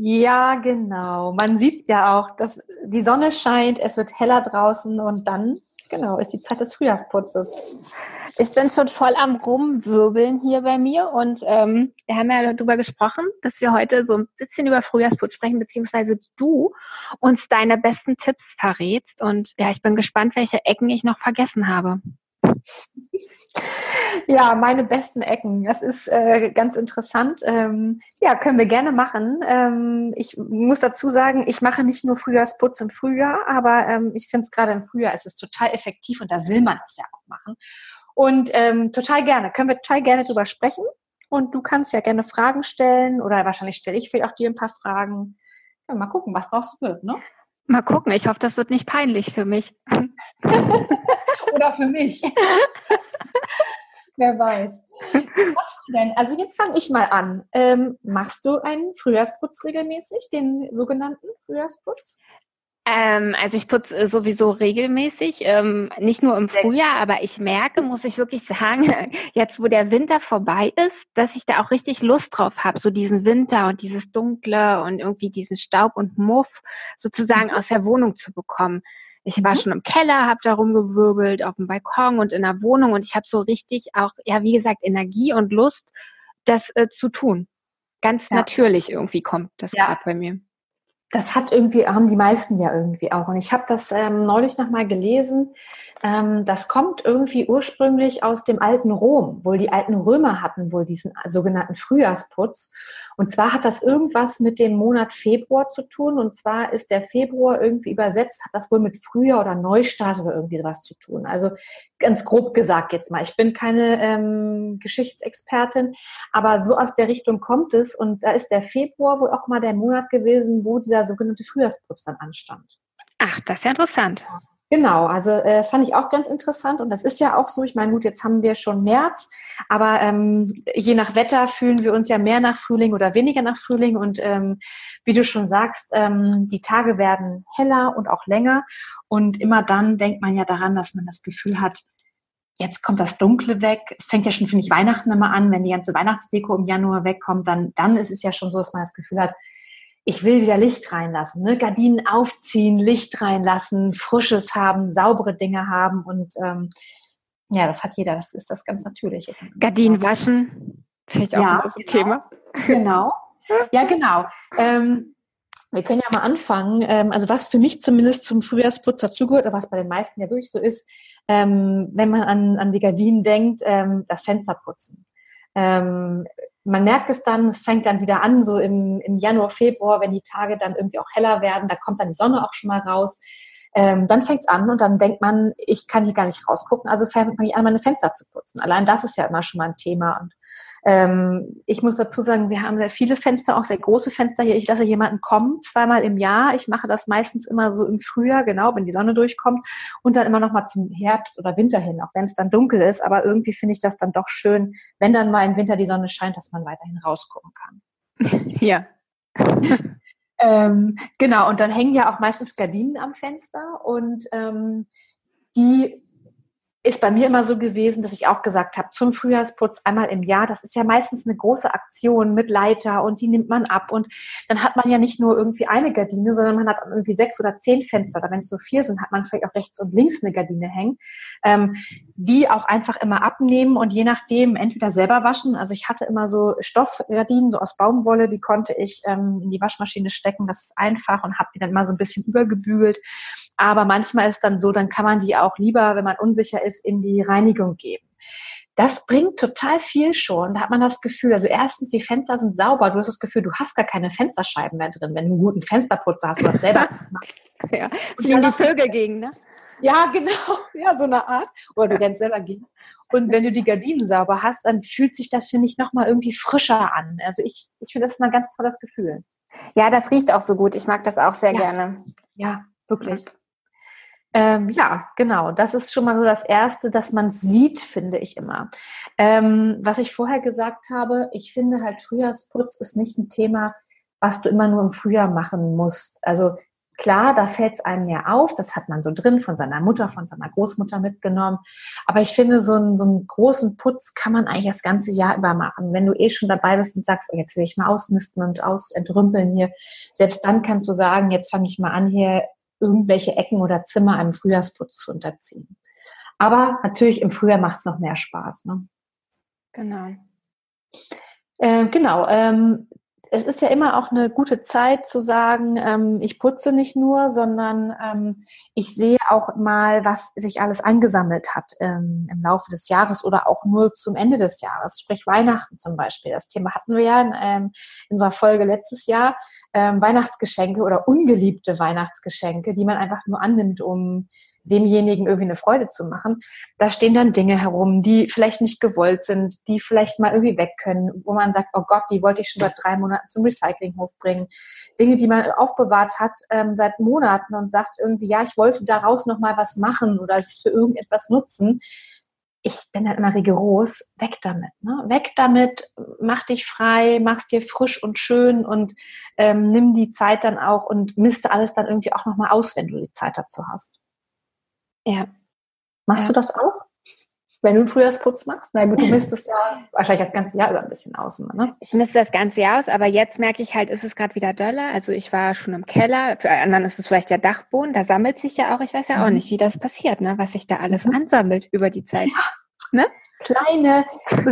Ja, genau. Man sieht ja auch, dass die Sonne scheint, es wird heller draußen und dann, genau, ist die Zeit des Frühjahrsputzes. Ich bin schon voll am Rumwirbeln hier bei mir und ähm, wir haben ja darüber gesprochen, dass wir heute so ein bisschen über Frühjahrsputz sprechen, beziehungsweise du uns deine besten Tipps verrätst und ja, ich bin gespannt, welche Ecken ich noch vergessen habe. Ja, meine besten Ecken. Das ist äh, ganz interessant. Ähm, ja, können wir gerne machen. Ähm, ich muss dazu sagen, ich mache nicht nur Frühjahrsputz im Frühjahr, aber ähm, ich finde es gerade im Frühjahr ist es total effektiv und da will man es ja auch machen. Und ähm, total gerne, können wir total gerne drüber sprechen. Und du kannst ja gerne Fragen stellen oder wahrscheinlich stelle ich vielleicht auch dir ein paar Fragen. Ja, mal gucken, was draus wird, ne? Mal gucken, ich hoffe, das wird nicht peinlich für mich. Oder für mich. Wer weiß. Was machst du denn? Also jetzt fange ich mal an. Ähm, machst du einen Frühjahrsputz regelmäßig, den sogenannten Frühjahrsputz? Ähm, also ich putze sowieso regelmäßig, ähm, nicht nur im Frühjahr, aber ich merke, muss ich wirklich sagen, jetzt wo der Winter vorbei ist, dass ich da auch richtig Lust drauf habe, so diesen Winter und dieses Dunkle und irgendwie diesen Staub und Muff sozusagen aus der Wohnung zu bekommen. Ich war mhm. schon im Keller, habe da rumgewirbelt, auf dem Balkon und in der Wohnung und ich habe so richtig auch, ja, wie gesagt, Energie und Lust, das äh, zu tun. Ganz ja. natürlich irgendwie kommt das ja. gerade bei mir das hat irgendwie, haben die meisten ja irgendwie auch. Und ich habe das ähm, neulich nochmal gelesen. Ähm, das kommt irgendwie ursprünglich aus dem alten Rom. Wohl die alten Römer hatten wohl diesen sogenannten Frühjahrsputz. Und zwar hat das irgendwas mit dem Monat Februar zu tun. Und zwar ist der Februar irgendwie übersetzt, hat das wohl mit Frühjahr oder Neustart oder irgendwie was zu tun. Also ganz grob gesagt jetzt mal. Ich bin keine ähm, Geschichtsexpertin, aber so aus der Richtung kommt es. Und da ist der Februar wohl auch mal der Monat gewesen, wo dieser sogenannte Frühjahrsputz dann anstand. Ach, das ist ja interessant. Genau, also äh, fand ich auch ganz interessant und das ist ja auch so. Ich meine, gut, jetzt haben wir schon März, aber ähm, je nach Wetter fühlen wir uns ja mehr nach Frühling oder weniger nach Frühling und ähm, wie du schon sagst, ähm, die Tage werden heller und auch länger und immer dann denkt man ja daran, dass man das Gefühl hat, jetzt kommt das Dunkle weg. Es fängt ja schon, finde ich, Weihnachten immer an, wenn die ganze Weihnachtsdeko im Januar wegkommt, dann, dann ist es ja schon so, dass man das Gefühl hat, ich will wieder Licht reinlassen, ne? Gardinen aufziehen, Licht reinlassen, Frisches haben, saubere Dinge haben und ähm, ja, das hat jeder, das ist das ganz natürlich. Gardinen waschen, vielleicht auch ja, so ein genau. Thema. Genau. Ja, genau. Ähm, wir können ja mal anfangen. Ähm, also was für mich zumindest zum Frühjahrsputz dazugehört, oder was bei den meisten ja wirklich so ist, ähm, wenn man an, an die Gardinen denkt, ähm, das Fenster putzen. Ähm, man merkt es dann, es fängt dann wieder an, so im, im Januar, Februar, wenn die Tage dann irgendwie auch heller werden, da kommt dann die Sonne auch schon mal raus. Ähm, dann fängt es an und dann denkt man, ich kann hier gar nicht rausgucken, also fange ich an, meine Fenster zu putzen. Allein das ist ja immer schon mal ein Thema. Und ähm, ich muss dazu sagen, wir haben sehr viele Fenster, auch sehr große Fenster hier. Ich lasse jemanden kommen, zweimal im Jahr. Ich mache das meistens immer so im Frühjahr, genau, wenn die Sonne durchkommt. Und dann immer noch mal zum Herbst oder Winter hin, auch wenn es dann dunkel ist. Aber irgendwie finde ich das dann doch schön, wenn dann mal im Winter die Sonne scheint, dass man weiterhin rausgucken kann. Ja. ähm, genau, und dann hängen ja auch meistens Gardinen am Fenster und ähm, die ist bei mir immer so gewesen, dass ich auch gesagt habe, zum Frühjahrsputz einmal im Jahr, das ist ja meistens eine große Aktion mit Leiter und die nimmt man ab. Und dann hat man ja nicht nur irgendwie eine Gardine, sondern man hat irgendwie sechs oder zehn Fenster, oder wenn es so vier sind, hat man vielleicht auch rechts und links eine Gardine hängen, ähm, die auch einfach immer abnehmen und je nachdem entweder selber waschen, also ich hatte immer so Stoffgardinen, so aus Baumwolle, die konnte ich ähm, in die Waschmaschine stecken, das ist einfach und habe die dann mal so ein bisschen übergebügelt, aber manchmal ist dann so, dann kann man die auch lieber, wenn man unsicher ist, in die Reinigung geben. Das bringt total viel schon. Da hat man das Gefühl, also erstens, die Fenster sind sauber. Du hast das Gefühl, du hast gar keine Fensterscheiben mehr drin, wenn du einen guten Fensterputzer hast, du das selber gemacht. ja, fliegen die Vögel gegen, ne? Ja, genau. Ja, so eine Art. Oder du rennst selber gegen. Und wenn du die Gardinen sauber hast, dann fühlt sich das, finde ich, nochmal irgendwie frischer an. Also ich, ich finde, das ist mal ein ganz tolles Gefühl. Ja, das riecht auch so gut. Ich mag das auch sehr ja. gerne. Ja, wirklich. Ähm, ja, genau. Das ist schon mal so das Erste, dass man sieht, finde ich immer. Ähm, was ich vorher gesagt habe, ich finde halt Frühjahrsputz ist nicht ein Thema, was du immer nur im Frühjahr machen musst. Also klar, da fällt es einem mehr auf. Das hat man so drin von seiner Mutter, von seiner Großmutter mitgenommen. Aber ich finde, so einen, so einen großen Putz kann man eigentlich das ganze Jahr über machen. Wenn du eh schon dabei bist und sagst, oh, jetzt will ich mal ausmisten und ausentrümpeln hier, selbst dann kannst du sagen, jetzt fange ich mal an, hier irgendwelche Ecken oder Zimmer einem Frühjahrsputz zu unterziehen. Aber natürlich im Frühjahr macht es noch mehr Spaß. Ne? Genau. Äh, genau. Ähm, es ist ja immer auch eine gute Zeit zu sagen, ähm, ich putze nicht nur, sondern ähm, ich sehe auch mal, was sich alles angesammelt hat ähm, im Laufe des Jahres oder auch nur zum Ende des Jahres, sprich Weihnachten zum Beispiel. Das Thema hatten wir ja in, ähm, in unserer Folge letztes Jahr. Ähm, Weihnachtsgeschenke oder ungeliebte Weihnachtsgeschenke, die man einfach nur annimmt, um demjenigen irgendwie eine Freude zu machen. Da stehen dann Dinge herum, die vielleicht nicht gewollt sind, die vielleicht mal irgendwie weg können, wo man sagt, oh Gott, die wollte ich schon seit drei Monaten zum Recyclinghof bringen. Dinge, die man aufbewahrt hat ähm, seit Monaten und sagt irgendwie, ja, ich wollte daraus noch mal was machen oder es für irgendetwas nutzen. Ich bin dann immer rigoros, weg damit, ne? weg damit, mach dich frei, mach's dir frisch und schön und ähm, nimm die Zeit dann auch und misste alles dann irgendwie auch noch mal aus, wenn du die Zeit dazu hast. Ja. Machst ja. du das auch? Wenn du einen Frühjahrsputz machst? Na gut, du misstest ja wahrscheinlich das ganze Jahr über ein bisschen aus. Ne? Ich misste das ganze Jahr aus, aber jetzt merke ich halt, ist es gerade wieder doller. Also ich war schon im Keller, für anderen ist es vielleicht der Dachboden, da sammelt sich ja auch, ich weiß ja auch mhm. nicht, wie das passiert, ne? was sich da alles mhm. ansammelt über die Zeit. Ja. Ne? Kleine,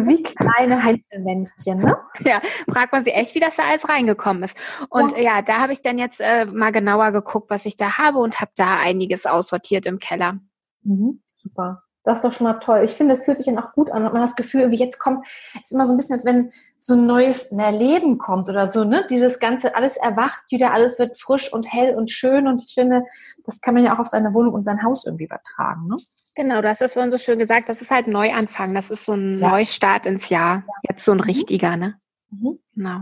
wie kleine Einzelmännchen, ne? Ja, fragt man sich echt, wie das da alles reingekommen ist. Und ja, ja da habe ich dann jetzt äh, mal genauer geguckt, was ich da habe und habe da einiges aussortiert im Keller. Mhm, super. Das ist doch schon mal toll. Ich finde, es fühlt sich dann auch gut an. Und man hat das Gefühl, wie jetzt kommt, es ist immer so ein bisschen, als wenn so ein neues Leben kommt oder so, ne? Dieses Ganze, alles erwacht wieder, alles wird frisch und hell und schön. Und ich finde, das kann man ja auch auf seine Wohnung und sein Haus irgendwie übertragen, ne? Genau, du hast das vorhin so schön gesagt, das ist halt Neuanfang, das ist so ein ja. Neustart ins Jahr. Jetzt so ein mhm. richtiger, ne? Mhm. Genau.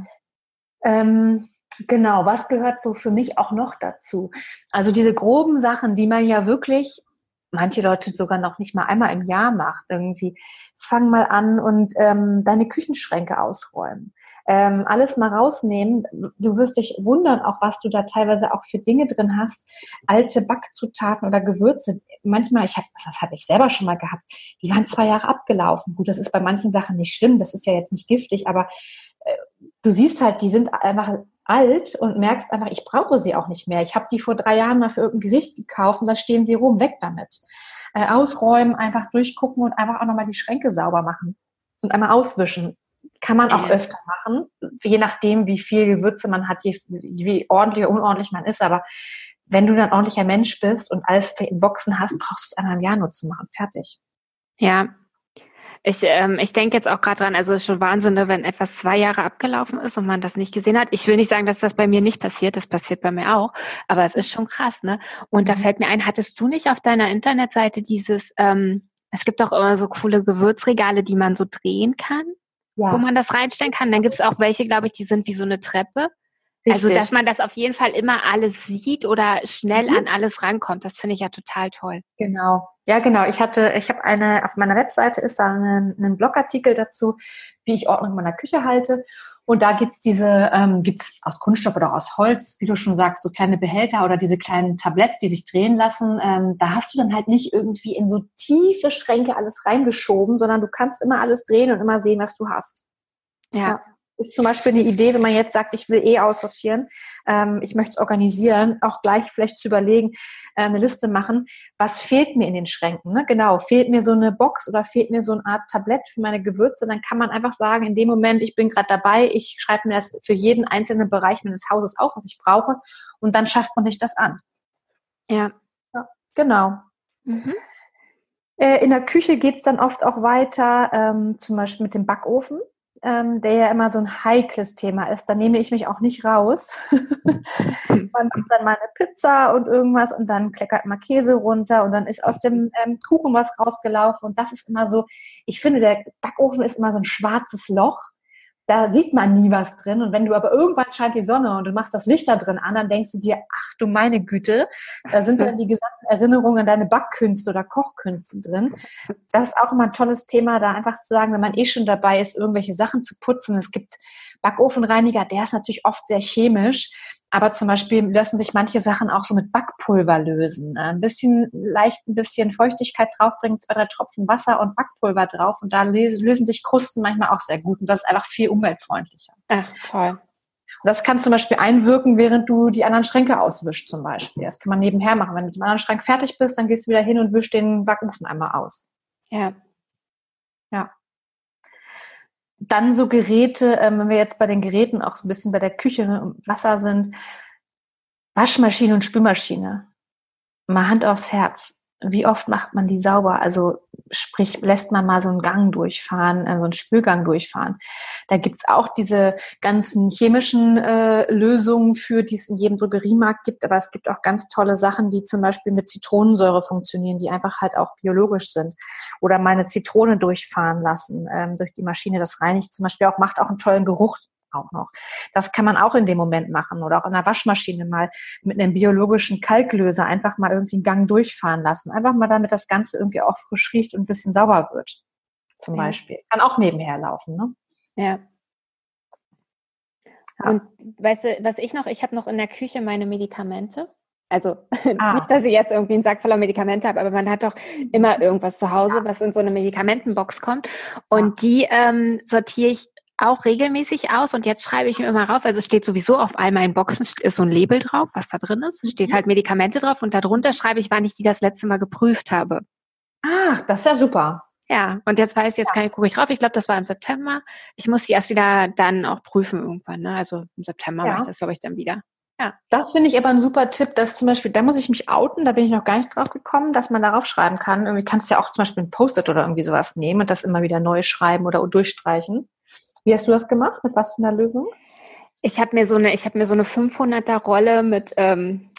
Ähm, genau, was gehört so für mich auch noch dazu? Also diese groben Sachen, die man ja wirklich manche Leute sogar noch nicht mal einmal im Jahr macht. Irgendwie fang mal an und ähm, deine Küchenschränke ausräumen. Ähm, alles mal rausnehmen. Du wirst dich wundern, auch was du da teilweise auch für Dinge drin hast. Alte Backzutaten oder Gewürze. Manchmal, ich hab, das habe ich selber schon mal gehabt, die waren zwei Jahre abgelaufen. Gut, das ist bei manchen Sachen nicht schlimm, das ist ja jetzt nicht giftig, aber äh, du siehst halt, die sind einfach alt und merkst einfach, ich brauche sie auch nicht mehr. Ich habe die vor drei Jahren mal für irgendein Gericht gekauft und da stehen sie rum, weg damit. Äh, ausräumen, einfach durchgucken und einfach auch nochmal die Schränke sauber machen und einmal auswischen. Kann man auch öfter machen, je nachdem, wie viel Gewürze man hat, je, wie ordentlich oder unordentlich man ist. Aber wenn du dann ordentlicher Mensch bist und alles in Boxen hast, brauchst du es einmal im Jahr nur zu machen. Fertig. Ja, ich, ähm, ich denke jetzt auch gerade dran, also es ist schon Wahnsinn, ne, wenn etwas zwei Jahre abgelaufen ist und man das nicht gesehen hat. Ich will nicht sagen, dass das bei mir nicht passiert, das passiert bei mir auch, aber es ist schon krass, ne? Und da mhm. fällt mir ein, hattest du nicht auf deiner Internetseite dieses, ähm, es gibt auch immer so coole Gewürzregale, die man so drehen kann, ja. wo man das reinstellen kann. Dann gibt es auch welche, glaube ich, die sind wie so eine Treppe. Also, Richtig. Also, dass man das auf jeden Fall immer alles sieht oder schnell mhm. an alles rankommt, das finde ich ja total toll. Genau. Ja, genau. Ich hatte, ich habe eine, auf meiner Webseite ist da ein, ein Blogartikel dazu, wie ich Ordnung in meiner Küche halte. Und da gibt's diese, ähm, gibt's aus Kunststoff oder aus Holz, wie du schon sagst, so kleine Behälter oder diese kleinen Tabletts, die sich drehen lassen. Ähm, da hast du dann halt nicht irgendwie in so tiefe Schränke alles reingeschoben, sondern du kannst immer alles drehen und immer sehen, was du hast. ja. ja ist zum Beispiel eine Idee, wenn man jetzt sagt, ich will eh aussortieren, ähm, ich möchte es organisieren, auch gleich vielleicht zu überlegen, äh, eine Liste machen, was fehlt mir in den Schränken. Ne? Genau, fehlt mir so eine Box oder fehlt mir so eine Art Tablett für meine Gewürze, dann kann man einfach sagen, in dem Moment, ich bin gerade dabei, ich schreibe mir das für jeden einzelnen Bereich meines Hauses auf, was ich brauche, und dann schafft man sich das an. Ja. ja genau. Mhm. Äh, in der Küche geht es dann oft auch weiter, ähm, zum Beispiel mit dem Backofen ähm, der ja immer so ein heikles Thema ist. Da nehme ich mich auch nicht raus. Man macht dann mal eine Pizza und irgendwas und dann kleckert mal Käse runter und dann ist aus dem ähm, Kuchen was rausgelaufen. Und das ist immer so, ich finde, der Backofen ist immer so ein schwarzes Loch, da sieht man nie was drin. Und wenn du aber irgendwann scheint die Sonne und du machst das Licht da drin an, dann denkst du dir, ach du meine Güte, da sind dann die gesamten Erinnerungen an deine Backkünste oder Kochkünste drin. Das ist auch immer ein tolles Thema, da einfach zu sagen, wenn man eh schon dabei ist, irgendwelche Sachen zu putzen. Es gibt Backofenreiniger, der ist natürlich oft sehr chemisch. Aber zum Beispiel lassen sich manche Sachen auch so mit Backpulver lösen. Äh, ein bisschen leicht, ein bisschen Feuchtigkeit draufbringen, zwei, drei Tropfen Wasser und Backpulver drauf und da lösen sich Krusten manchmal auch sehr gut und das ist einfach viel umweltfreundlicher. Ach, toll. Und das kann zum Beispiel einwirken, während du die anderen Schränke auswischst zum Beispiel. Das kann man nebenher machen. Wenn du mit dem anderen Schrank fertig bist, dann gehst du wieder hin und wischst den Backofen einmal aus. Ja. Ja. Dann so Geräte, ähm, wenn wir jetzt bei den Geräten auch so ein bisschen bei der Küche und Wasser sind, Waschmaschine und Spülmaschine. Mal Hand aufs Herz wie oft macht man die sauber? Also sprich, lässt man mal so einen Gang durchfahren, äh, so einen Spülgang durchfahren. Da gibt's auch diese ganzen chemischen äh, Lösungen für, die es in jedem Drogeriemarkt gibt, aber es gibt auch ganz tolle Sachen, die zum Beispiel mit Zitronensäure funktionieren, die einfach halt auch biologisch sind. Oder meine Zitrone durchfahren lassen ähm, durch die Maschine. Das reinigt zum Beispiel auch, macht auch einen tollen Geruch auch noch. Das kann man auch in dem Moment machen oder auch in der Waschmaschine mal mit einem biologischen Kalklöser einfach mal irgendwie einen Gang durchfahren lassen. Einfach mal damit das Ganze irgendwie auch frisch riecht und ein bisschen sauber wird. Zum ja. Beispiel. Kann auch nebenher laufen, ne? Ja. ja. Und weißt du, was ich noch, ich habe noch in der Küche meine Medikamente. Also ah. nicht, dass ich jetzt irgendwie einen Sack voller Medikamente habe, aber man hat doch immer irgendwas zu Hause, ja. was in so eine Medikamentenbox kommt. Und die ähm, sortiere ich auch regelmäßig aus und jetzt schreibe ich mir immer rauf, also steht sowieso auf all meinen Boxen ist so ein Label drauf, was da drin ist, steht mhm. halt Medikamente drauf und darunter schreibe ich, wann ich die das letzte Mal geprüft habe. Ach, das ist ja super. Ja, und jetzt weiß ich, jetzt kann ich, gucke ich drauf. Ich glaube, das war im September. Ich muss die erst wieder dann auch prüfen irgendwann. Ne? Also im September ja. mache ich das, glaube ich, dann wieder. Ja. Das finde ich aber ein super Tipp, dass zum Beispiel, da muss ich mich outen, da bin ich noch gar nicht drauf gekommen, dass man darauf schreiben kann. Irgendwie kannst du ja auch zum Beispiel ein Post-it oder irgendwie sowas nehmen und das immer wieder neu schreiben oder durchstreichen. Wie hast du das gemacht? Mit was für einer Lösung? Ich habe mir so eine, ich habe mir so eine 500er Rolle mit ähm,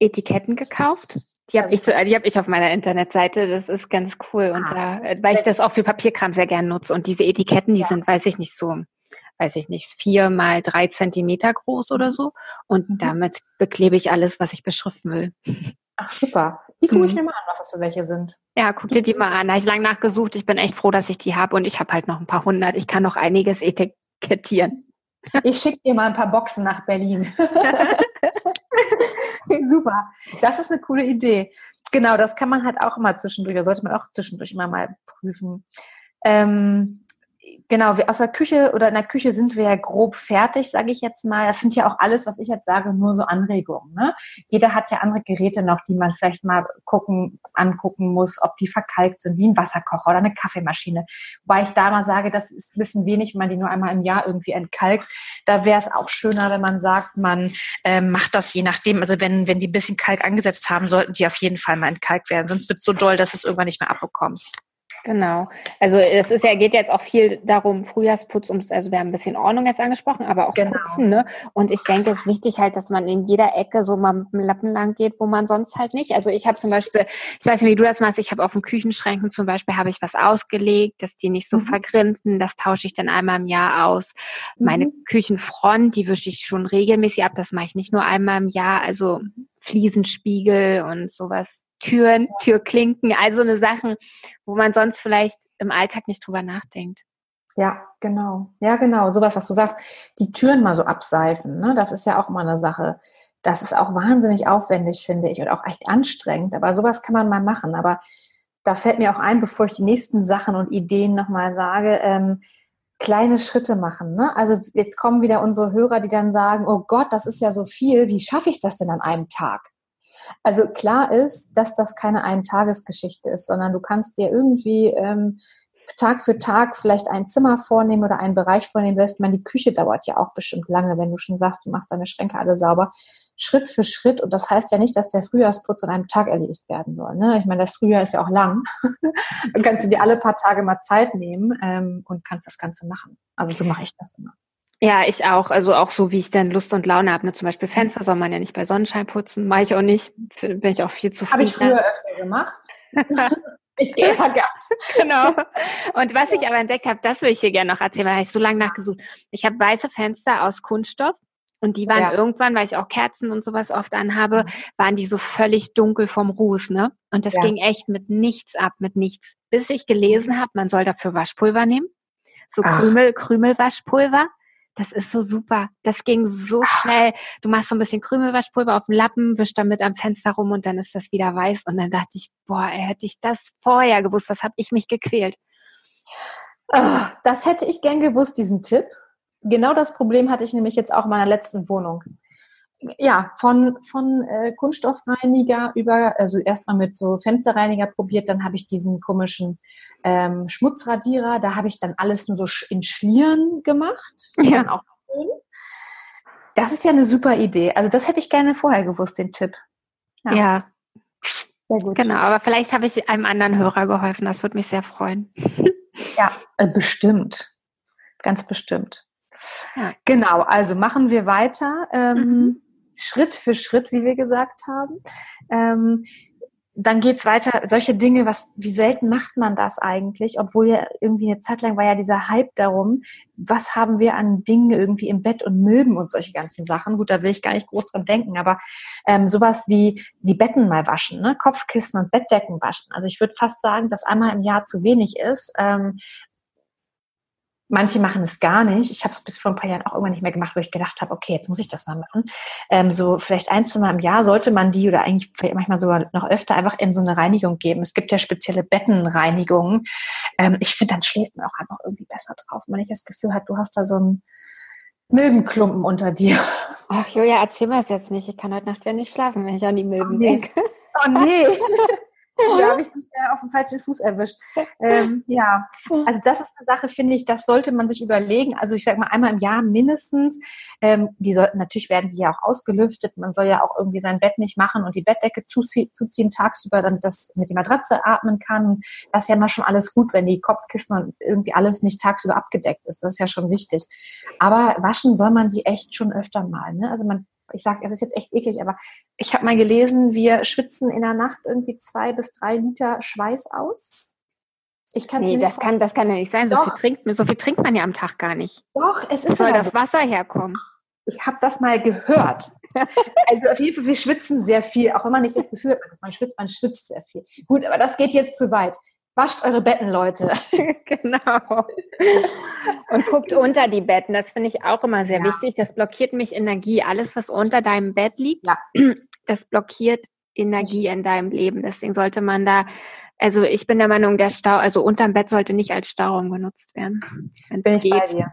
Etiketten gekauft. Die habe ich, so, die hab ich auf meiner Internetseite. Das ist ganz cool. Und ah, da, weil ich das auch für Papierkram sehr gern nutze. Und diese Etiketten, die ja. sind, weiß ich nicht, so, weiß ich nicht, vier mal drei Zentimeter groß oder so. Und mhm. damit beklebe ich alles, was ich beschriften will. Ach, super. Die gucke ich mhm. mir mal an, was das für welche sind. Ja, guck dir die mal an. Da habe ich lange nachgesucht. Ich bin echt froh, dass ich die habe und ich habe halt noch ein paar hundert. Ich kann noch einiges etikettieren. Ich schicke dir mal ein paar Boxen nach Berlin. Super. Das ist eine coole Idee. Genau, das kann man halt auch immer zwischendurch, da sollte man auch zwischendurch immer mal prüfen. Ähm, genau, wir aus der Küche oder in der Küche sind wir ja grob fertig, sage ich jetzt mal. Das sind ja auch alles, was ich jetzt sage, nur so Anregungen. Ne? Jeder hat ja andere Geräte noch, die man vielleicht mal gucken, angucken muss, ob die verkalkt sind, wie ein Wasserkocher oder eine Kaffeemaschine. Wobei ich da mal sage, das ist ein bisschen wenig, wenn man die nur einmal im Jahr irgendwie entkalkt. Da wäre es auch schöner, wenn man sagt, man äh, macht das je nachdem. Also wenn, wenn die ein bisschen Kalk angesetzt haben, sollten die auf jeden Fall mal entkalkt werden. Sonst wird es so doll, dass du es irgendwann nicht mehr abbekommst. Genau. Also es ist ja, geht jetzt auch viel darum, Frühjahrsputz, um, also wir haben ein bisschen Ordnung jetzt angesprochen, aber auch genau. Putzen, ne? Und ich denke, es ist wichtig halt, dass man in jeder Ecke so mal mit dem Lappen lang geht, wo man sonst halt nicht. Also ich habe zum Beispiel, ich weiß nicht, wie du das machst, ich habe auf den Küchenschränken zum Beispiel, habe ich was ausgelegt, dass die nicht so mhm. vergrinden. Das tausche ich dann einmal im Jahr aus. Mhm. Meine Küchenfront, die wische ich schon regelmäßig ab. Das mache ich nicht nur einmal im Jahr. Also Fliesenspiegel und sowas Türen, Türklinken, also eine Sachen, wo man sonst vielleicht im Alltag nicht drüber nachdenkt. Ja, genau. Ja, genau. Sowas, was du sagst, die Türen mal so abseifen, ne? das ist ja auch mal eine Sache. Das ist auch wahnsinnig aufwendig, finde ich, und auch echt anstrengend. Aber sowas kann man mal machen. Aber da fällt mir auch ein, bevor ich die nächsten Sachen und Ideen nochmal sage, ähm, kleine Schritte machen. Ne? Also jetzt kommen wieder unsere Hörer, die dann sagen, oh Gott, das ist ja so viel, wie schaffe ich das denn an einem Tag? Also klar ist, dass das keine Ein-Tagesgeschichte ist, sondern du kannst dir irgendwie ähm, Tag für Tag vielleicht ein Zimmer vornehmen oder einen Bereich vornehmen. Selbst meine Küche dauert ja auch bestimmt lange, wenn du schon sagst, du machst deine Schränke alle sauber. Schritt für Schritt. Und das heißt ja nicht, dass der Frühjahrsputz an einem Tag erledigt werden soll. Ne? Ich meine, das Frühjahr ist ja auch lang. Dann kannst du dir alle paar Tage mal Zeit nehmen ähm, und kannst das Ganze machen. Also so mache ich das immer. Ja, ich auch. Also auch so, wie ich dann Lust und Laune habe. Ne? Zum Beispiel Fenster soll man ja nicht bei Sonnenschein putzen. Mache ich auch nicht. Bin ich auch viel zu Habe ich früher öfter gemacht. Ich gehe ja Genau. Und was ich aber entdeckt habe, das würde ich hier gerne noch erzählen, weil ich so lange nachgesucht. Ich habe weiße Fenster aus Kunststoff und die waren ja. irgendwann, weil ich auch Kerzen und sowas oft anhabe, waren die so völlig dunkel vom Ruß, ne? Und das ja. ging echt mit nichts ab, mit nichts. Bis ich gelesen habe, man soll dafür Waschpulver nehmen. So Ach. Krümel, Krümelwaschpulver. Das ist so super. Das ging so schnell. Du machst so ein bisschen Krümelwaschpulver auf dem Lappen, wischst damit am Fenster rum und dann ist das wieder weiß. Und dann dachte ich, boah, ey, hätte ich das vorher gewusst, was habe ich mich gequält? Oh, das hätte ich gern gewusst, diesen Tipp genau das Problem hatte ich nämlich jetzt auch in meiner letzten Wohnung. Ja, von, von äh, Kunststoffreiniger über, also erstmal mit so Fensterreiniger probiert, dann habe ich diesen komischen ähm, Schmutzradierer, da habe ich dann alles nur so in Schlieren gemacht. Ja. Auch schön. Das ist ja eine super Idee. Also das hätte ich gerne vorher gewusst, den Tipp. Ja. ja. Sehr gut. Genau, aber vielleicht habe ich einem anderen Hörer geholfen. Das würde mich sehr freuen. ja, äh, bestimmt. Ganz bestimmt. Genau, also machen wir weiter. Ähm, mhm. Schritt für Schritt, wie wir gesagt haben. Ähm, dann geht's weiter, solche Dinge, was, wie selten macht man das eigentlich? Obwohl ja irgendwie eine Zeit lang war ja dieser Hype darum, was haben wir an Dingen irgendwie im Bett und Möben und solche ganzen Sachen. Gut, da will ich gar nicht groß dran denken, aber ähm, sowas wie die Betten mal waschen, ne? Kopfkissen und Bettdecken waschen. Also ich würde fast sagen, dass einmal im Jahr zu wenig ist. Ähm, Manche machen es gar nicht. Ich habe es bis vor ein paar Jahren auch irgendwann nicht mehr gemacht, wo ich gedacht habe, okay, jetzt muss ich das mal machen. Ähm, so vielleicht ein, zwei Mal im Jahr sollte man die oder eigentlich manchmal sogar noch öfter einfach in so eine Reinigung geben. Es gibt ja spezielle Bettenreinigungen. Ähm, ich finde, dann schläft man auch einfach irgendwie besser drauf, wenn nicht das Gefühl hat, du hast da so einen Milbenklumpen unter dir. Ach, Julia, erzähl mir das jetzt nicht. Ich kann heute Nacht wieder nicht schlafen, wenn ich an die Milben oh, nee. denke. Oh nee. da habe ich dich äh, auf dem falschen Fuß erwischt. Ähm, ja, also das ist eine Sache, finde ich, das sollte man sich überlegen. Also ich sage mal einmal im Jahr mindestens. Ähm, die sollten natürlich werden die ja auch ausgelüftet. Man soll ja auch irgendwie sein Bett nicht machen und die Bettdecke zuziehen, zuziehen tagsüber, damit das mit die Matratze atmen kann. Das ist ja mal schon alles gut, wenn die Kopfkissen und irgendwie alles nicht tagsüber abgedeckt ist. Das ist ja schon wichtig. Aber waschen soll man die echt schon öfter mal. Ne? Also man ich sage, es ist jetzt echt eklig, aber ich habe mal gelesen, wir schwitzen in der Nacht irgendwie zwei bis drei Liter Schweiß aus. Ich kann nee, das kann, das kann ja nicht sein. So viel, trinkt, so viel trinkt man ja am Tag gar nicht. Doch, es ist Wo soll das so. Wasser herkommen? Ich habe das mal gehört. also auf jeden Fall, wir schwitzen sehr viel, auch wenn man nicht das Gefühl hat, dass man schwitzt, man schwitzt sehr viel. Gut, aber das geht jetzt zu weit. Wascht eure Betten, Leute. genau. Und guckt unter die Betten. Das finde ich auch immer sehr ja. wichtig. Das blockiert mich Energie. Alles, was unter deinem Bett liegt, ja. das blockiert Energie in deinem Leben. Deswegen sollte man da, also ich bin der Meinung, der Stau, also unterm Bett sollte nicht als Stauraum genutzt werden. Bin ich geht. bei dir.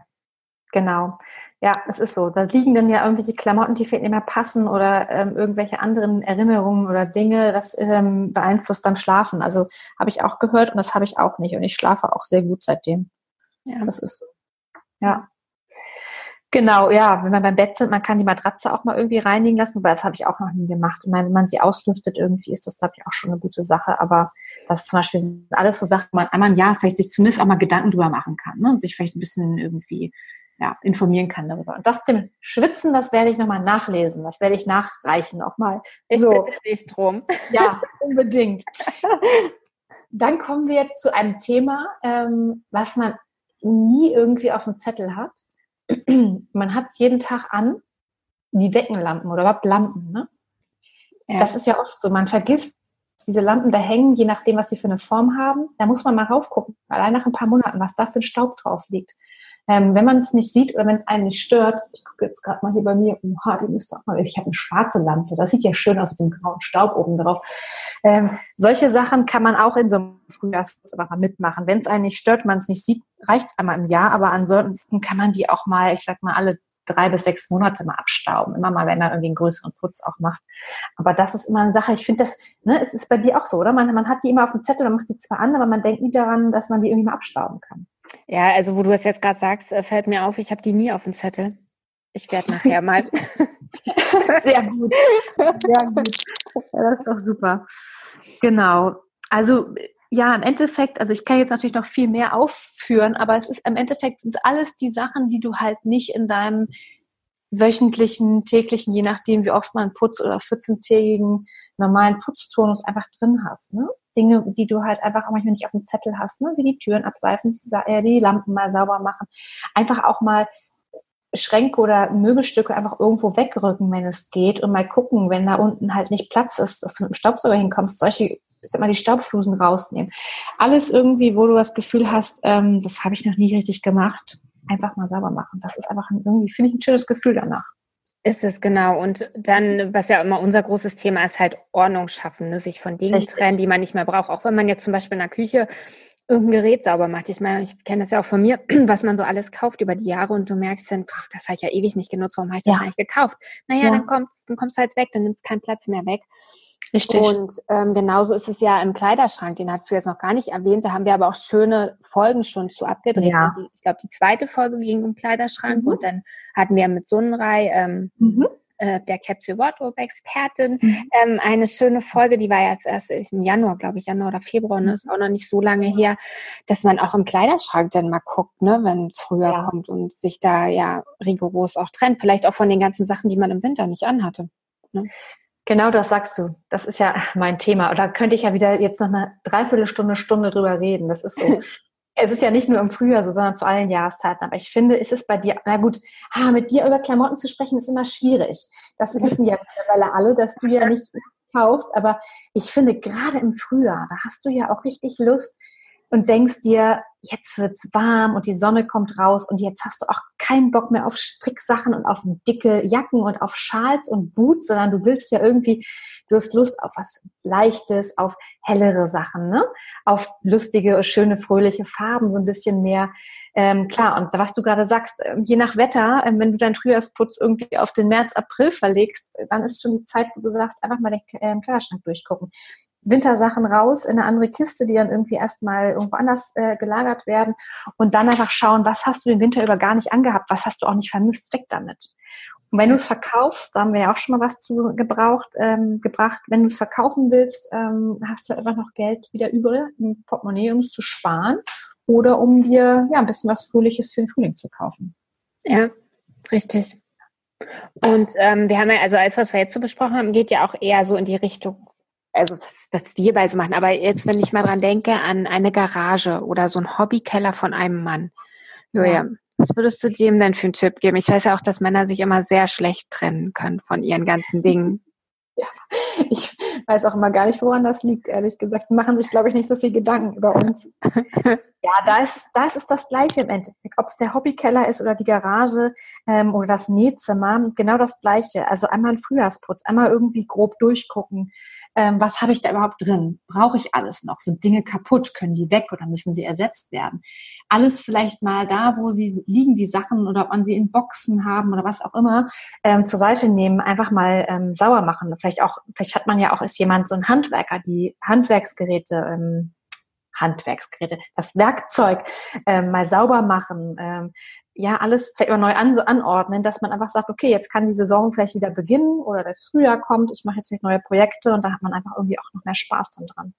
Genau. Ja, es ist so. Da liegen dann ja irgendwelche Klamotten, die vielleicht nicht mehr passen oder ähm, irgendwelche anderen Erinnerungen oder Dinge. Das ähm, beeinflusst beim Schlafen. Also habe ich auch gehört und das habe ich auch nicht. Und ich schlafe auch sehr gut seitdem. Ja, das ist so. Ja. Genau, ja, wenn wir beim Bett sind, man kann die Matratze auch mal irgendwie reinigen lassen, aber das habe ich auch noch nie gemacht. Und wenn man sie auslüftet, irgendwie ist das, glaube ich, auch schon eine gute Sache. Aber das zum Beispiel sind alles so Sachen, wo man einmal im Jahr vielleicht sich zumindest auch mal Gedanken drüber machen kann ne? und sich vielleicht ein bisschen irgendwie ja, informieren kann darüber. Und das mit dem Schwitzen, das werde ich nochmal nachlesen, das werde ich nachreichen nochmal. Ich so. bitte dich drum. Ja, unbedingt. Dann kommen wir jetzt zu einem Thema, ähm, was man nie irgendwie auf dem Zettel hat. man hat jeden Tag an die Deckenlampen oder überhaupt Lampen. Ne? Ja. Das ist ja oft so. Man vergisst, diese Lampen da hängen, je nachdem, was sie für eine Form haben. Da muss man mal raufgucken, allein nach ein paar Monaten, was da für ein Staub drauf liegt. Ähm, wenn man es nicht sieht oder wenn es einen nicht stört, ich gucke jetzt gerade mal hier bei mir, oha, die müsste auch mal, ich habe eine schwarze Lampe, das sieht ja schön aus mit dem grauen Staub oben drauf. Ähm, solche Sachen kann man auch in so einem Frühjahrsputz aber mal mitmachen. Wenn es einen nicht stört, man es nicht sieht, reicht es einmal im Jahr, aber ansonsten kann man die auch mal, ich sag mal, alle drei bis sechs Monate mal abstauben. Immer mal, wenn er irgendwie einen größeren Putz auch macht. Aber das ist immer eine Sache, ich finde das, ne, es ist bei dir auch so, oder? Man, man hat die immer auf dem Zettel, man macht sie zwar an, aber man denkt nie daran, dass man die irgendwie mal abstauben kann. Ja, also wo du es jetzt gerade sagst, äh, fällt mir auf, ich habe die nie auf dem Zettel. Ich werde nachher mal. Sehr gut. Sehr gut. Ja, das ist doch super. Genau. Also ja, im Endeffekt, also ich kann jetzt natürlich noch viel mehr aufführen, aber es ist im Endeffekt sind es alles die Sachen, die du halt nicht in deinem wöchentlichen, täglichen, je nachdem wie oft man Putz- oder 14-tägigen normalen Putztonus einfach drin hast. Ne? Dinge, die du halt einfach auch manchmal nicht auf dem Zettel hast, ne? wie die Türen abseifen, äh, die Lampen mal sauber machen. Einfach auch mal Schränke oder Möbelstücke einfach irgendwo wegrücken, wenn es geht und mal gucken, wenn da unten halt nicht Platz ist, dass du mit dem Staubsauger hinkommst, solche, ich sag mal, die Staubflusen rausnehmen. Alles irgendwie, wo du das Gefühl hast, ähm, das habe ich noch nie richtig gemacht, einfach mal sauber machen. Das ist einfach ein, irgendwie, finde ich, ein schönes Gefühl danach. Ist es genau. Und dann, was ja immer unser großes Thema ist, halt Ordnung schaffen, ne? sich von Dingen Richtig. trennen, die man nicht mehr braucht. Auch wenn man jetzt zum Beispiel in der Küche irgendein Gerät sauber macht. Ich meine, ich kenne das ja auch von mir, was man so alles kauft über die Jahre und du merkst dann, pff, das habe ich ja ewig nicht genutzt, warum habe ich das ja. eigentlich gekauft? Naja, ja. dann kommt dann kommst du halt weg, dann nimmst keinen Platz mehr weg. Richtig. Und ähm, genauso ist es ja im Kleiderschrank, den hast du jetzt noch gar nicht erwähnt, da haben wir aber auch schöne Folgen schon zu abgedreht. Ja. Ich glaube, die zweite Folge ging um Kleiderschrank mhm. und dann hatten wir mit Sonnenrei ähm, mhm äh, der Capsule Wardrobe Expertin. Mhm. Ähm, eine schöne Folge, die war jetzt erst im Januar, glaube ich, Januar oder Februar, ne? ist auch noch nicht so lange her, dass man auch im Kleiderschrank dann mal guckt, ne, wenn es früher ja. kommt und sich da ja rigoros auch trennt. Vielleicht auch von den ganzen Sachen, die man im Winter nicht anhatte. Ne? Genau das sagst du. Das ist ja mein Thema. Da könnte ich ja wieder jetzt noch eine Dreiviertelstunde, Stunde drüber reden. Das ist so. es ist ja nicht nur im Frühjahr so, sondern zu allen Jahreszeiten. Aber ich finde, ist es bei dir, na gut, ah, mit dir über Klamotten zu sprechen, ist immer schwierig. Das wissen ja mittlerweile alle, dass du ja nicht kaufst. Aber ich finde, gerade im Frühjahr, da hast du ja auch richtig Lust, und denkst dir, jetzt wird's warm und die Sonne kommt raus und jetzt hast du auch keinen Bock mehr auf Stricksachen und auf dicke Jacken und auf Schals und Boots, sondern du willst ja irgendwie, du hast Lust auf was Leichtes, auf hellere Sachen, ne? Auf lustige, schöne, fröhliche Farben, so ein bisschen mehr. Ähm, klar, und was du gerade sagst, ähm, je nach Wetter, ähm, wenn du deinen Frühjahrsputz irgendwie auf den März, April verlegst, dann ist schon die Zeit, wo du sagst, einfach mal den ähm, Kleiderschrank durchgucken. Wintersachen raus in eine andere Kiste, die dann irgendwie erstmal irgendwo anders äh, gelagert werden und dann einfach schauen, was hast du den Winter über gar nicht angehabt, was hast du auch nicht vermisst, weg damit. Und wenn du es verkaufst, da haben wir ja auch schon mal was zu gebraucht, ähm, gebracht, wenn du es verkaufen willst, ähm, hast du einfach noch Geld wieder übrig im Portemonnaie, um es zu sparen oder um dir ja ein bisschen was Fröhliches für den Frühling zu kaufen. Ja, richtig. Und ähm, wir haben ja, also alles, was wir jetzt so besprochen haben, geht ja auch eher so in die Richtung also was, was wir bei so machen, aber jetzt, wenn ich mal dran denke, an eine Garage oder so ein Hobbykeller von einem Mann. Julia, ja. was würdest du dem denn für einen Tipp geben? Ich weiß ja auch, dass Männer sich immer sehr schlecht trennen können von ihren ganzen Dingen. Ja, ich weiß auch immer gar nicht, woran das liegt, ehrlich gesagt. Die machen sich, glaube ich, nicht so viel Gedanken über uns. ja, da ist, das ist das Gleiche im Endeffekt. Ob es der Hobbykeller ist oder die Garage ähm, oder das Nähzimmer, genau das Gleiche. Also einmal ein Frühjahrsputz, einmal irgendwie grob durchgucken. Ähm, was habe ich da überhaupt drin? Brauche ich alles noch? Sind Dinge kaputt? Können die weg oder müssen sie ersetzt werden? Alles vielleicht mal da, wo sie liegen, die Sachen oder ob man sie in Boxen haben oder was auch immer, ähm, zur Seite nehmen, einfach mal ähm, sauer machen. Vielleicht auch, vielleicht hat man ja auch, ist jemand so ein Handwerker, die Handwerksgeräte, ähm, Handwerksgeräte, das Werkzeug ähm, mal sauber machen, ähm, ja, alles vielleicht mal neu an, anordnen, dass man einfach sagt, okay, jetzt kann die Saison vielleicht wieder beginnen oder das Frühjahr kommt, ich mache jetzt vielleicht neue Projekte und da hat man einfach irgendwie auch noch mehr Spaß dann dran.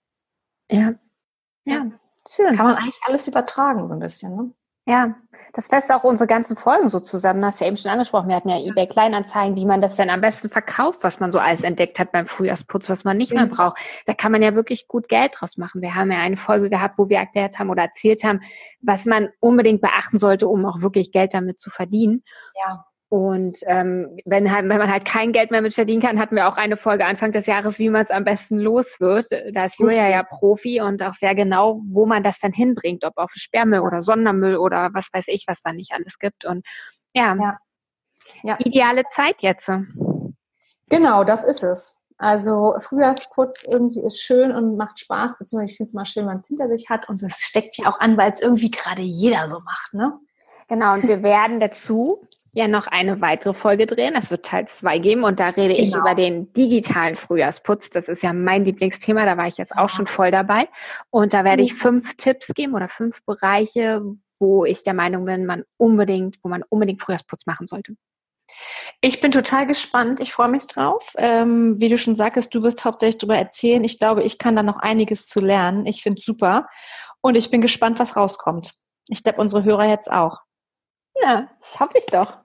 Ja. Ja, schön. Kann man eigentlich alles übertragen, so ein bisschen, ne? Ja, das fasst auch unsere ganzen Folgen so zusammen. Das hast du ja eben schon angesprochen. Wir hatten ja eBay Kleinanzeigen, wie man das denn am besten verkauft, was man so alles entdeckt hat beim Frühjahrsputz, was man nicht mehr braucht. Da kann man ja wirklich gut Geld draus machen. Wir haben ja eine Folge gehabt, wo wir erklärt haben oder erzählt haben, was man unbedingt beachten sollte, um auch wirklich Geld damit zu verdienen. Ja. Und ähm, wenn, halt, wenn man halt kein Geld mehr mit verdienen kann, hatten wir auch eine Folge Anfang des Jahres, wie man es am besten los wird. Da ist Julia ja Profi und auch sehr genau, wo man das dann hinbringt, ob auf Sperrmüll oder Sondermüll oder was weiß ich, was da nicht alles gibt. Und ja, ja. ja. ideale Zeit jetzt. Genau, das ist es. Also Frühjahrsputz irgendwie ist schön und macht Spaß, beziehungsweise ich finde es mal schön, wenn man es hinter sich hat und es steckt ja auch an, weil es irgendwie gerade jeder so macht, ne? Genau, und wir werden dazu ja noch eine weitere Folge drehen. Es wird Teil 2 geben und da rede genau. ich über den digitalen Frühjahrsputz. Das ist ja mein Lieblingsthema, da war ich jetzt auch schon voll dabei. Und da werde ich fünf Tipps geben oder fünf Bereiche, wo ich der Meinung bin, man unbedingt, wo man unbedingt Frühjahrsputz machen sollte. Ich bin total gespannt. Ich freue mich drauf. Ähm, wie du schon sagtest, du wirst hauptsächlich darüber erzählen. Ich glaube, ich kann da noch einiges zu lernen. Ich finde es super. Und ich bin gespannt, was rauskommt. Ich glaube, unsere Hörer jetzt auch. Ja, das hoffe ich doch.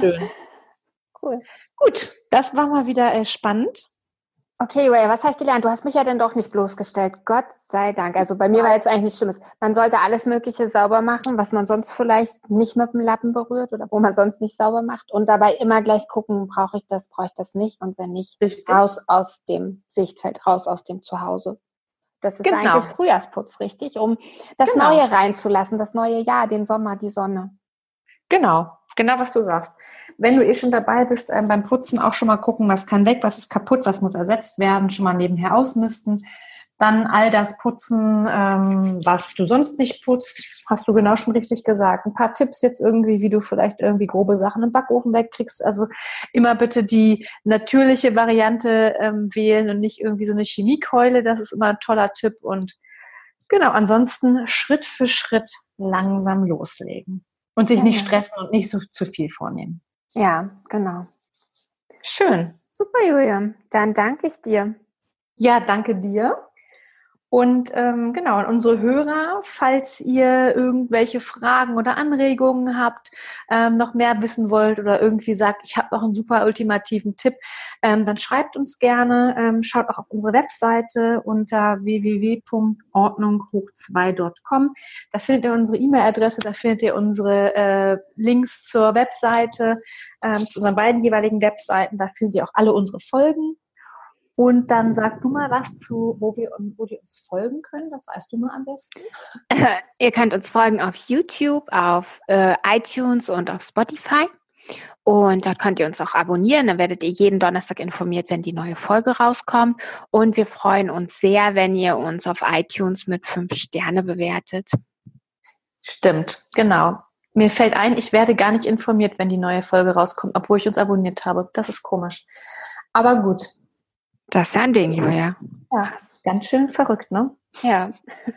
Schön. cool. Gut, das war mal wieder äh, spannend. Okay, Julia, was habe ich gelernt? Du hast mich ja dann doch nicht bloßgestellt. Gott sei Dank. Also bei mir war jetzt eigentlich nichts Schlimmes. Man sollte alles Mögliche sauber machen, was man sonst vielleicht nicht mit dem Lappen berührt oder wo man sonst nicht sauber macht. Und dabei immer gleich gucken, brauche ich das, brauche ich das nicht. Und wenn nicht, Richtig. raus aus dem Sichtfeld, raus aus dem Zuhause. Das ist genau. eigentlich Frühjahrsputz, richtig? Um das genau. Neue reinzulassen, das neue Jahr, den Sommer, die Sonne. Genau, genau was du sagst. Wenn du eh schon dabei bist, ähm, beim Putzen auch schon mal gucken, was kann weg, was ist kaputt, was muss ersetzt werden, schon mal nebenher ausmisten. Dann all das putzen, ähm, was du sonst nicht putzt, hast du genau schon richtig gesagt. Ein paar Tipps jetzt irgendwie, wie du vielleicht irgendwie grobe Sachen im Backofen wegkriegst. Also immer bitte die natürliche Variante ähm, wählen und nicht irgendwie so eine Chemiekeule. Das ist immer ein toller Tipp. Und genau, ansonsten Schritt für Schritt langsam loslegen. Und sich ja. nicht stressen und nicht so zu viel vornehmen. Ja, genau. Schön. Super, Julia. Dann danke ich dir. Ja, danke dir. Und ähm, genau, an unsere Hörer, falls ihr irgendwelche Fragen oder Anregungen habt, ähm, noch mehr wissen wollt oder irgendwie sagt, ich habe noch einen super ultimativen Tipp, ähm, dann schreibt uns gerne, ähm, schaut auch auf unsere Webseite unter www.ordnunghoch2.com. Da findet ihr unsere E-Mail-Adresse, da findet ihr unsere äh, Links zur Webseite, ähm, zu unseren beiden jeweiligen Webseiten. Da findet ihr auch alle unsere Folgen und dann sag du mal was zu, wo wir wo die uns folgen können. Das weißt du mal am besten. Ihr könnt uns folgen auf YouTube, auf äh, iTunes und auf Spotify. Und da könnt ihr uns auch abonnieren. Dann werdet ihr jeden Donnerstag informiert, wenn die neue Folge rauskommt. Und wir freuen uns sehr, wenn ihr uns auf iTunes mit fünf Sterne bewertet. Stimmt, genau. Mir fällt ein, ich werde gar nicht informiert, wenn die neue Folge rauskommt, obwohl ich uns abonniert habe. Das ist komisch. Aber gut, das ist ein Ding, Julia. Ja, ganz schön verrückt, ne? Ja.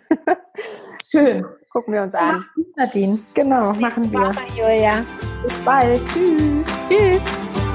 schön. Gucken wir uns an. Mach's gut, Nadine. Genau, machen wir. Julia. Bis bald. Tschüss. Tschüss.